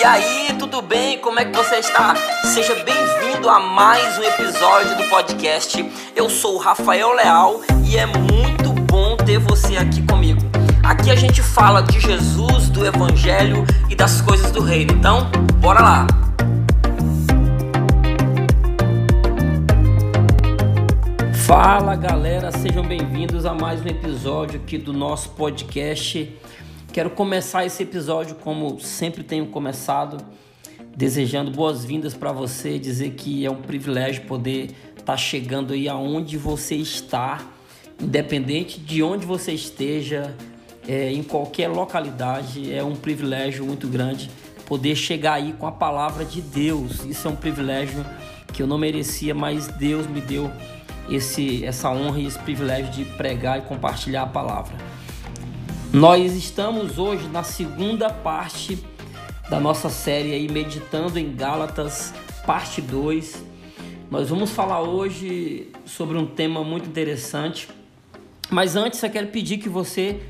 E aí, tudo bem? Como é que você está? Seja bem-vindo a mais um episódio do podcast. Eu sou o Rafael Leal e é muito bom ter você aqui comigo. Aqui a gente fala de Jesus, do Evangelho e das coisas do Reino. Então, bora lá! Fala galera, sejam bem-vindos a mais um episódio aqui do nosso podcast. Quero começar esse episódio como sempre tenho começado, desejando boas-vindas para você, dizer que é um privilégio poder estar tá chegando aí aonde você está, independente de onde você esteja, é, em qualquer localidade, é um privilégio muito grande poder chegar aí com a palavra de Deus. Isso é um privilégio que eu não merecia, mas Deus me deu esse, essa honra e esse privilégio de pregar e compartilhar a palavra. Nós estamos hoje na segunda parte da nossa série aí, Meditando em Gálatas, parte 2. Nós vamos falar hoje sobre um tema muito interessante. Mas antes eu quero pedir que você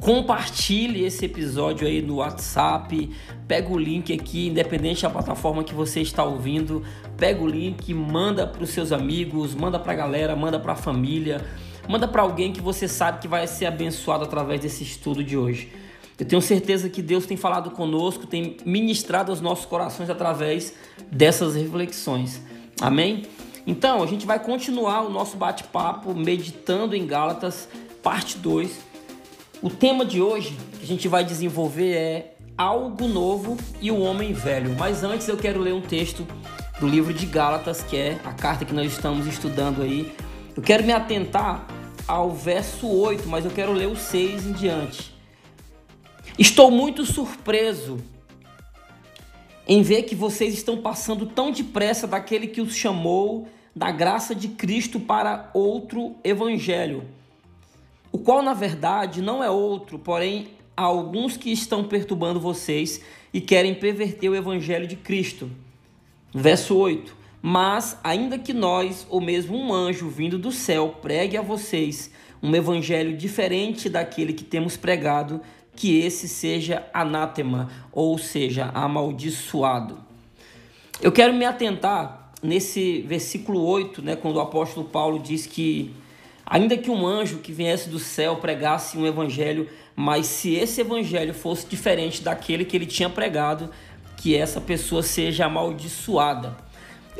compartilhe esse episódio aí no WhatsApp, pega o link aqui, independente da plataforma que você está ouvindo, pega o link, manda para os seus amigos, manda para a galera, manda para a família, manda para alguém que você sabe que vai ser abençoado através desse estudo de hoje. Eu tenho certeza que Deus tem falado conosco, tem ministrado aos nossos corações através dessas reflexões. Amém? Então, a gente vai continuar o nosso bate-papo meditando em Gálatas, parte 2 o tema de hoje que a gente vai desenvolver é algo novo e o homem velho. Mas antes eu quero ler um texto do livro de Gálatas, que é a carta que nós estamos estudando aí. Eu quero me atentar ao verso 8, mas eu quero ler o 6 em diante. Estou muito surpreso em ver que vocês estão passando tão depressa daquele que os chamou da graça de Cristo para outro evangelho o qual na verdade não é outro, porém há alguns que estão perturbando vocês e querem perverter o evangelho de Cristo. Verso 8: Mas, ainda que nós, ou mesmo um anjo vindo do céu, pregue a vocês um evangelho diferente daquele que temos pregado, que esse seja anátema, ou seja, amaldiçoado. Eu quero me atentar nesse versículo 8, né, quando o apóstolo Paulo diz que Ainda que um anjo que viesse do céu pregasse um evangelho, mas se esse evangelho fosse diferente daquele que ele tinha pregado, que essa pessoa seja amaldiçoada.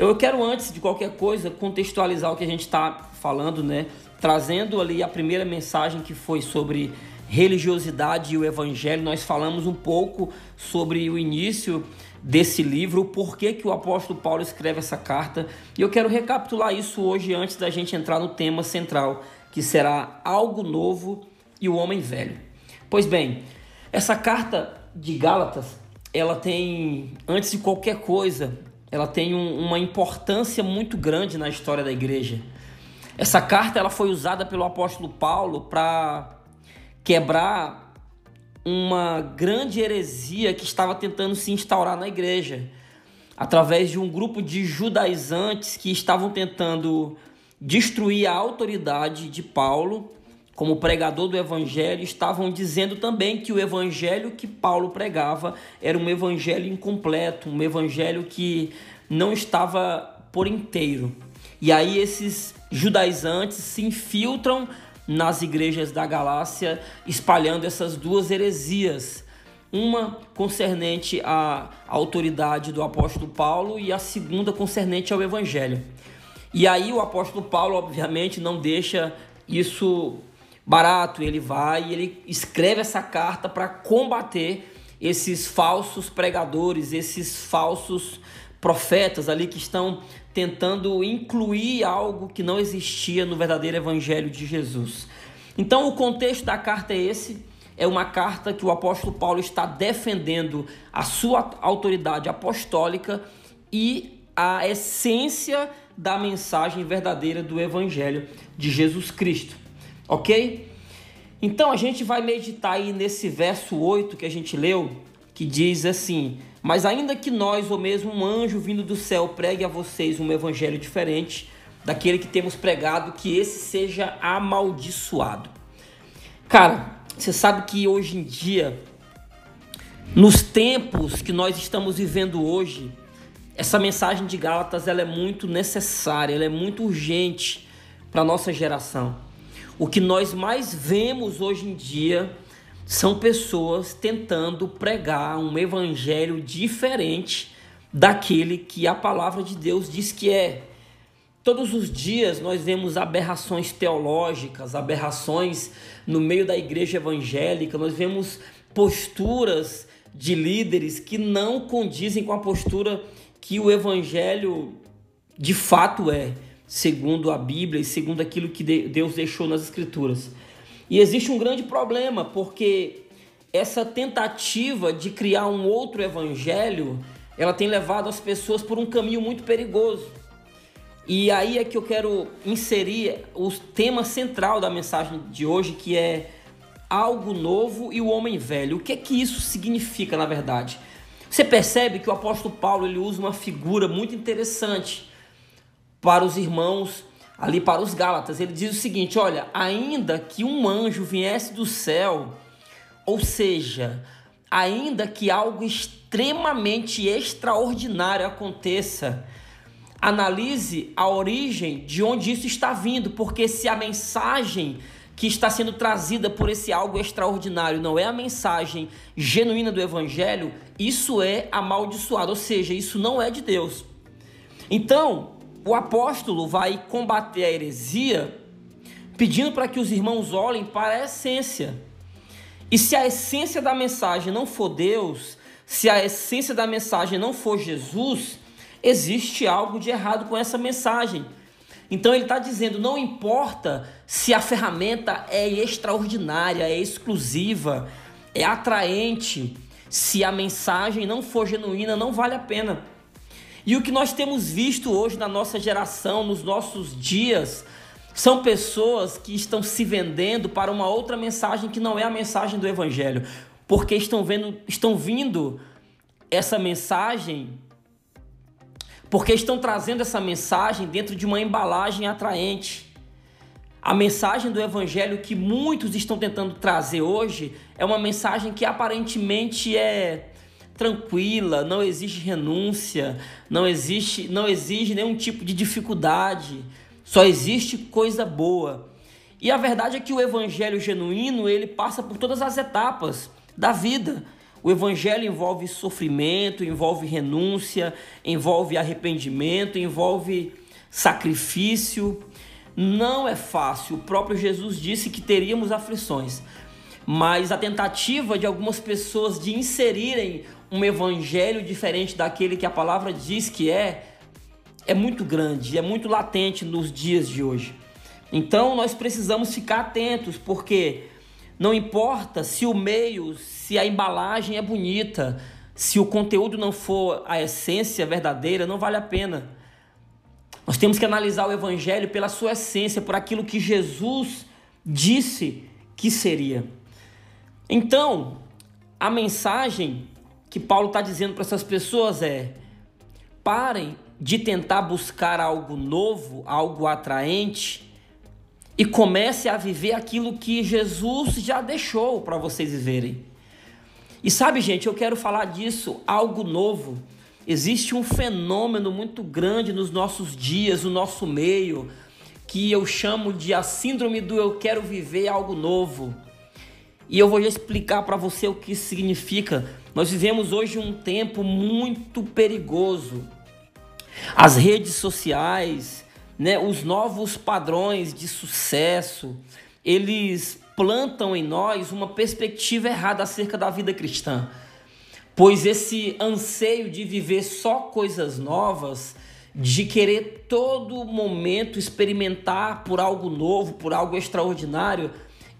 Eu quero, antes de qualquer coisa, contextualizar o que a gente está falando, né? Trazendo ali a primeira mensagem que foi sobre religiosidade e o evangelho. Nós falamos um pouco sobre o início desse livro, o porquê que o apóstolo Paulo escreve essa carta. E eu quero recapitular isso hoje antes da gente entrar no tema central, que será algo novo e o homem velho. Pois bem, essa carta de Gálatas, ela tem, antes de qualquer coisa, ela tem um, uma importância muito grande na história da igreja. Essa carta ela foi usada pelo apóstolo Paulo para quebrar uma grande heresia que estava tentando se instaurar na igreja, através de um grupo de judaizantes que estavam tentando destruir a autoridade de Paulo como pregador do evangelho, estavam dizendo também que o evangelho que Paulo pregava era um evangelho incompleto, um evangelho que não estava por inteiro. E aí esses judaizantes se infiltram nas igrejas da Galácia, espalhando essas duas heresias. Uma concernente à autoridade do apóstolo Paulo e a segunda concernente ao evangelho. E aí o apóstolo Paulo, obviamente, não deixa isso barato, ele vai e ele escreve essa carta para combater esses falsos pregadores, esses falsos profetas ali que estão tentando incluir algo que não existia no verdadeiro evangelho de Jesus. Então, o contexto da carta é esse. É uma carta que o apóstolo Paulo está defendendo a sua autoridade apostólica e a essência da mensagem verdadeira do evangelho de Jesus Cristo. OK? Então, a gente vai meditar aí nesse verso 8 que a gente leu, que diz assim: mas ainda que nós, ou mesmo um anjo vindo do céu, pregue a vocês um evangelho diferente daquele que temos pregado, que esse seja amaldiçoado. Cara, você sabe que hoje em dia Nos tempos que nós estamos vivendo hoje, essa mensagem de Gálatas ela é muito necessária, ela é muito urgente para nossa geração. O que nós mais vemos hoje em dia são pessoas tentando pregar um evangelho diferente daquele que a palavra de Deus diz que é. Todos os dias nós vemos aberrações teológicas, aberrações no meio da igreja evangélica, nós vemos posturas de líderes que não condizem com a postura que o evangelho de fato é, segundo a Bíblia e segundo aquilo que Deus deixou nas Escrituras. E existe um grande problema, porque essa tentativa de criar um outro evangelho, ela tem levado as pessoas por um caminho muito perigoso. E aí é que eu quero inserir o tema central da mensagem de hoje, que é algo novo e o homem velho. O que é que isso significa, na verdade? Você percebe que o apóstolo Paulo ele usa uma figura muito interessante para os irmãos ali para os Gálatas. Ele diz o seguinte: olha, ainda que um anjo viesse do céu, ou seja, ainda que algo extremamente extraordinário aconteça, analise a origem de onde isso está vindo, porque se a mensagem que está sendo trazida por esse algo extraordinário não é a mensagem genuína do evangelho, isso é amaldiçoado, ou seja, isso não é de Deus. Então, o apóstolo vai combater a heresia pedindo para que os irmãos olhem para a essência. E se a essência da mensagem não for Deus, se a essência da mensagem não for Jesus, existe algo de errado com essa mensagem. Então ele está dizendo: não importa se a ferramenta é extraordinária, é exclusiva, é atraente, se a mensagem não for genuína, não vale a pena. E o que nós temos visto hoje na nossa geração, nos nossos dias, são pessoas que estão se vendendo para uma outra mensagem que não é a mensagem do Evangelho, porque estão vendo, estão vindo essa mensagem porque estão trazendo essa mensagem dentro de uma embalagem atraente. A mensagem do evangelho que muitos estão tentando trazer hoje é uma mensagem que aparentemente é tranquila, não exige renúncia, não existe, não exige nenhum tipo de dificuldade, só existe coisa boa. E a verdade é que o evangelho genuíno, ele passa por todas as etapas da vida. O evangelho envolve sofrimento, envolve renúncia, envolve arrependimento, envolve sacrifício. Não é fácil. O próprio Jesus disse que teríamos aflições. Mas a tentativa de algumas pessoas de inserirem um evangelho diferente daquele que a palavra diz que é, é muito grande, é muito latente nos dias de hoje. Então nós precisamos ficar atentos, porque não importa se o meio, se a embalagem é bonita, se o conteúdo não for a essência verdadeira, não vale a pena. Nós temos que analisar o Evangelho pela sua essência, por aquilo que Jesus disse que seria. Então, a mensagem que Paulo está dizendo para essas pessoas é: parem de tentar buscar algo novo, algo atraente e comece a viver aquilo que Jesus já deixou para vocês viverem. E sabe, gente, eu quero falar disso, algo novo. Existe um fenômeno muito grande nos nossos dias, no nosso meio, que eu chamo de a síndrome do eu quero viver algo novo. E eu vou explicar para você o que significa. Nós vivemos hoje um tempo muito perigoso. As redes sociais, né, os novos padrões de sucesso, eles plantam em nós uma perspectiva errada acerca da vida cristã. Pois esse anseio de viver só coisas novas, de querer todo momento experimentar por algo novo, por algo extraordinário,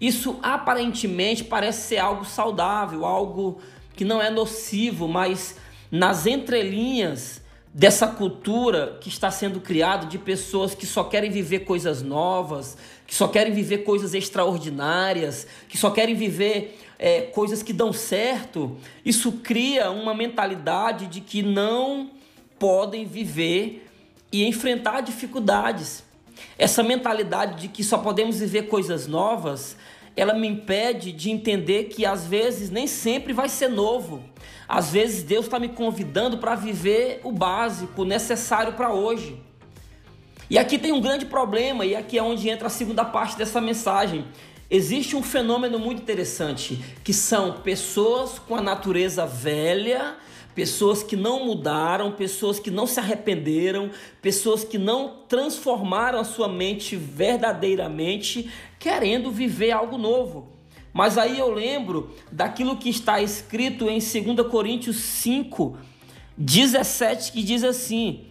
isso aparentemente parece ser algo saudável, algo que não é nocivo, mas nas entrelinhas dessa cultura que está sendo criada de pessoas que só querem viver coisas novas, que só querem viver coisas extraordinárias, que só querem viver é, coisas que dão certo, isso cria uma mentalidade de que não podem viver e enfrentar dificuldades. Essa mentalidade de que só podemos viver coisas novas ela me impede de entender que às vezes nem sempre vai ser novo. Às vezes Deus está me convidando para viver o básico, o necessário para hoje. E aqui tem um grande problema, e aqui é onde entra a segunda parte dessa mensagem. Existe um fenômeno muito interessante, que são pessoas com a natureza velha, pessoas que não mudaram, pessoas que não se arrependeram, pessoas que não transformaram a sua mente verdadeiramente, querendo viver algo novo. Mas aí eu lembro daquilo que está escrito em 2 Coríntios 5, 17, que diz assim: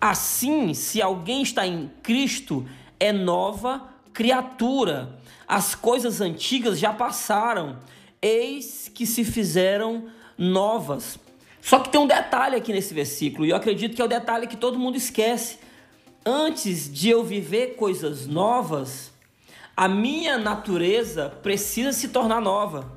Assim, se alguém está em Cristo, é nova criatura. As coisas antigas já passaram, eis que se fizeram novas. Só que tem um detalhe aqui nesse versículo, e eu acredito que é o detalhe que todo mundo esquece. Antes de eu viver coisas novas, a minha natureza precisa se tornar nova.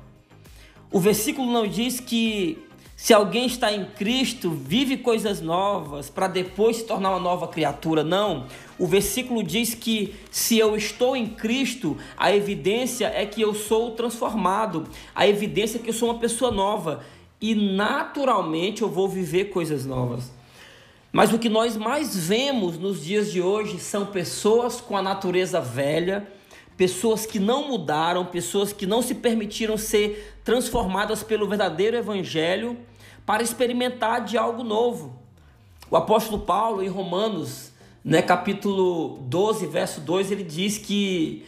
O versículo não diz que se alguém está em Cristo, vive coisas novas para depois se tornar uma nova criatura. Não. O versículo diz que se eu estou em Cristo, a evidência é que eu sou transformado, a evidência é que eu sou uma pessoa nova e naturalmente eu vou viver coisas novas. Mas o que nós mais vemos nos dias de hoje são pessoas com a natureza velha, pessoas que não mudaram, pessoas que não se permitiram ser transformadas pelo verdadeiro evangelho para experimentar de algo novo. O apóstolo Paulo, em Romanos, né, capítulo 12, verso 2, ele diz que,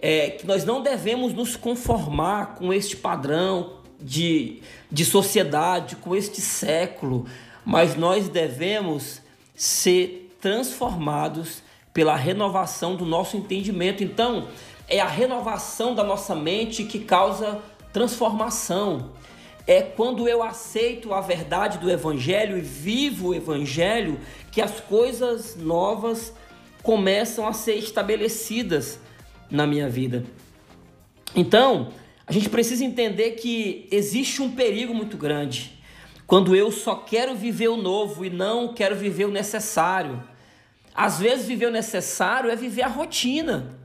é, que nós não devemos nos conformar com este padrão de, de sociedade, com este século, mas nós devemos ser transformados pela renovação do nosso entendimento. Então, é a renovação da nossa mente que causa transformação é quando eu aceito a verdade do Evangelho e vivo o Evangelho que as coisas novas começam a ser estabelecidas na minha vida. Então, a gente precisa entender que existe um perigo muito grande quando eu só quero viver o novo e não quero viver o necessário. Às vezes, viver o necessário é viver a rotina.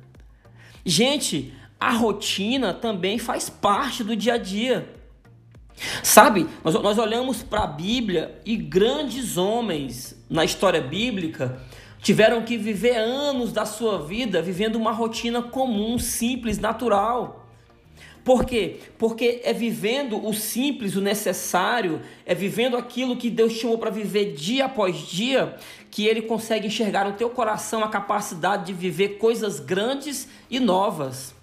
Gente, a rotina também faz parte do dia a dia. Sabe, nós, nós olhamos para a Bíblia e grandes homens na história bíblica tiveram que viver anos da sua vida vivendo uma rotina comum, simples, natural. Por quê? Porque é vivendo o simples, o necessário, é vivendo aquilo que Deus chamou para viver dia após dia, que ele consegue enxergar no teu coração a capacidade de viver coisas grandes e novas.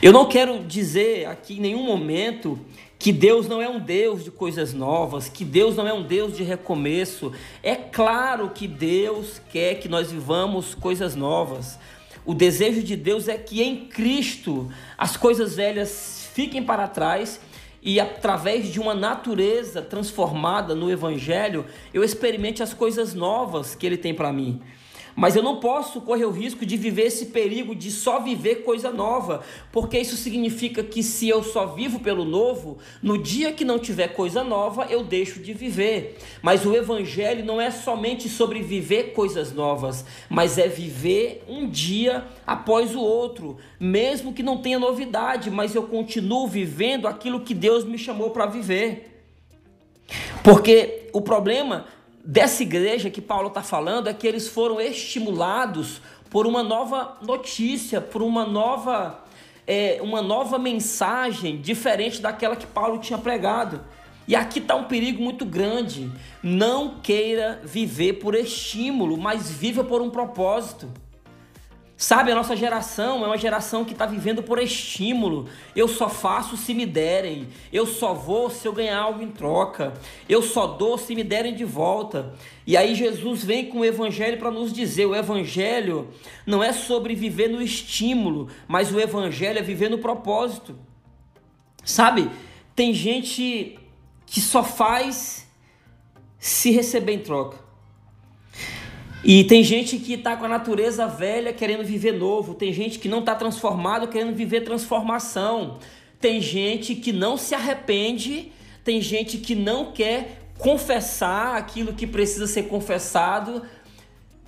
Eu não quero dizer aqui em nenhum momento que Deus não é um Deus de coisas novas, que Deus não é um Deus de recomeço. É claro que Deus quer que nós vivamos coisas novas. O desejo de Deus é que em Cristo as coisas velhas fiquem para trás e através de uma natureza transformada no Evangelho eu experimente as coisas novas que Ele tem para mim. Mas eu não posso correr o risco de viver esse perigo de só viver coisa nova, porque isso significa que se eu só vivo pelo novo, no dia que não tiver coisa nova, eu deixo de viver. Mas o evangelho não é somente sobre viver coisas novas, mas é viver um dia após o outro, mesmo que não tenha novidade, mas eu continuo vivendo aquilo que Deus me chamou para viver. Porque o problema dessa igreja que Paulo está falando é que eles foram estimulados por uma nova notícia, por uma nova, é, uma nova mensagem diferente daquela que Paulo tinha pregado. E aqui está um perigo muito grande. Não queira viver por estímulo, mas viva por um propósito. Sabe, a nossa geração é uma geração que está vivendo por estímulo. Eu só faço se me derem. Eu só vou se eu ganhar algo em troca. Eu só dou se me derem de volta. E aí Jesus vem com o evangelho para nos dizer: o evangelho não é sobre viver no estímulo, mas o evangelho é viver no propósito. Sabe, tem gente que só faz se receber em troca. E tem gente que está com a natureza velha querendo viver novo, tem gente que não está transformado querendo viver transformação, tem gente que não se arrepende, tem gente que não quer confessar aquilo que precisa ser confessado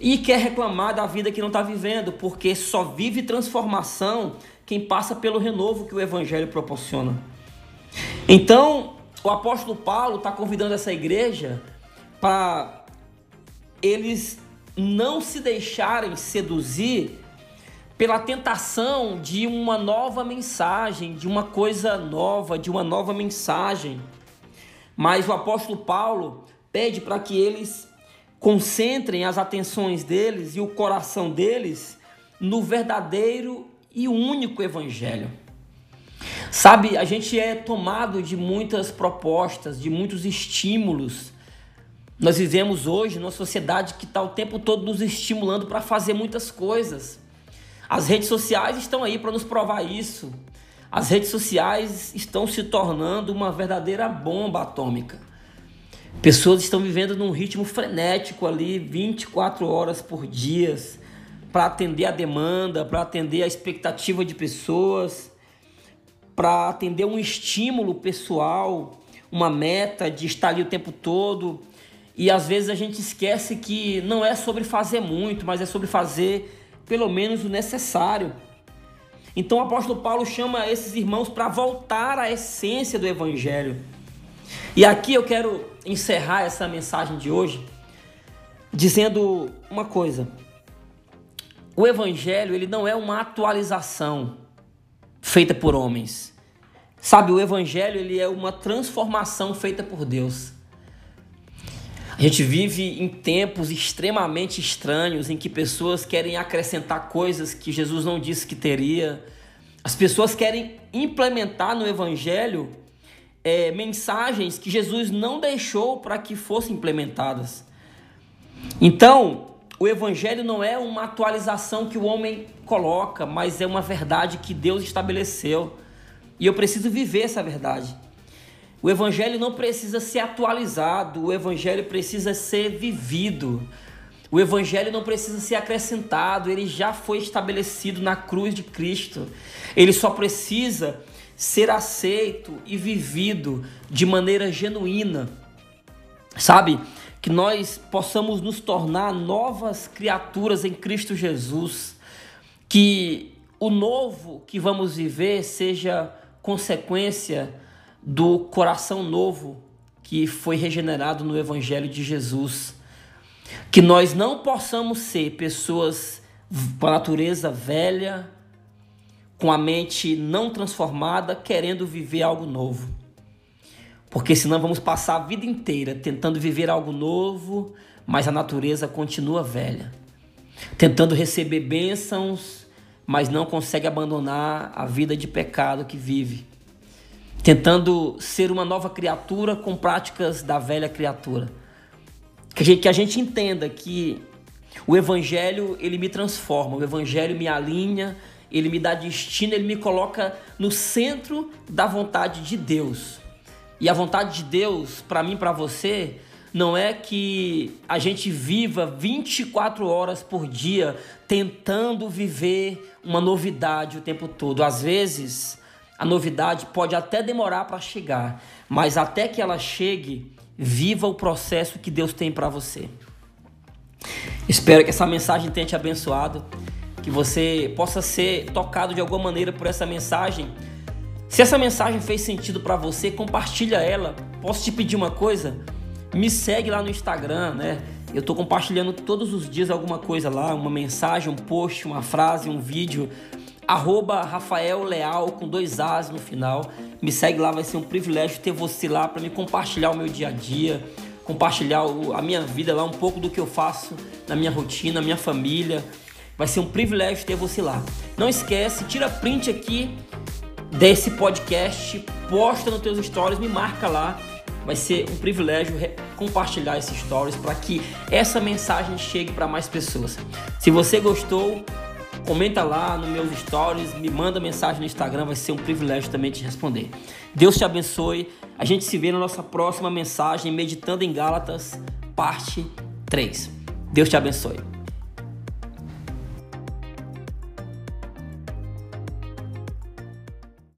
e quer reclamar da vida que não está vivendo, porque só vive transformação quem passa pelo renovo que o Evangelho proporciona. Então, o apóstolo Paulo está convidando essa igreja para eles não se deixarem seduzir pela tentação de uma nova mensagem, de uma coisa nova, de uma nova mensagem. Mas o apóstolo Paulo pede para que eles concentrem as atenções deles e o coração deles no verdadeiro e único evangelho. Sabe, a gente é tomado de muitas propostas, de muitos estímulos. Nós vivemos hoje numa sociedade que está o tempo todo nos estimulando para fazer muitas coisas. As redes sociais estão aí para nos provar isso. As redes sociais estão se tornando uma verdadeira bomba atômica. Pessoas estão vivendo num ritmo frenético ali, 24 horas por dia, para atender a demanda, para atender a expectativa de pessoas para atender um estímulo pessoal, uma meta de estar ali o tempo todo. E às vezes a gente esquece que não é sobre fazer muito, mas é sobre fazer pelo menos o necessário. Então o apóstolo Paulo chama esses irmãos para voltar à essência do evangelho. E aqui eu quero encerrar essa mensagem de hoje dizendo uma coisa. O evangelho, ele não é uma atualização feita por homens. Sabe, o evangelho ele é uma transformação feita por Deus. A gente vive em tempos extremamente estranhos em que pessoas querem acrescentar coisas que Jesus não disse que teria. As pessoas querem implementar no evangelho é, mensagens que Jesus não deixou para que fossem implementadas. Então, o evangelho não é uma atualização que o homem coloca, mas é uma verdade que Deus estabeleceu. E eu preciso viver essa verdade. O evangelho não precisa ser atualizado, o evangelho precisa ser vivido. O evangelho não precisa ser acrescentado, ele já foi estabelecido na cruz de Cristo. Ele só precisa ser aceito e vivido de maneira genuína. Sabe? que nós possamos nos tornar novas criaturas em Cristo Jesus, que o novo que vamos viver seja consequência do coração novo que foi regenerado no Evangelho de Jesus. Que nós não possamos ser pessoas com a natureza velha, com a mente não transformada, querendo viver algo novo. Porque senão vamos passar a vida inteira tentando viver algo novo, mas a natureza continua velha. Tentando receber bênçãos, mas não consegue abandonar a vida de pecado que vive. Tentando ser uma nova criatura com práticas da velha criatura. Que a gente, que a gente entenda que o evangelho ele me transforma, o evangelho me alinha, ele me dá destino, ele me coloca no centro da vontade de Deus. E a vontade de Deus para mim, para você, não é que a gente viva 24 horas por dia tentando viver uma novidade o tempo todo. Às vezes, a novidade pode até demorar para chegar, mas até que ela chegue, viva o processo que Deus tem para você. Espero que essa mensagem tenha te abençoado, que você possa ser tocado de alguma maneira por essa mensagem se essa mensagem fez sentido para você, compartilha ela. Posso te pedir uma coisa? Me segue lá no Instagram, né? Eu estou compartilhando todos os dias alguma coisa lá, uma mensagem, um post, uma frase, um vídeo. Arroba Rafael Leal com dois As no final. Me segue lá, vai ser um privilégio ter você lá para me compartilhar o meu dia a dia, compartilhar a minha vida lá, um pouco do que eu faço na minha rotina, na minha família. Vai ser um privilégio ter você lá. Não esquece, tira print aqui desse podcast, posta nos teus stories, me marca lá. Vai ser um privilégio compartilhar esses stories para que essa mensagem chegue para mais pessoas. Se você gostou, comenta lá nos meus stories, me manda mensagem no Instagram, vai ser um privilégio também te responder. Deus te abençoe. A gente se vê na nossa próxima mensagem, Meditando em Gálatas, parte 3. Deus te abençoe.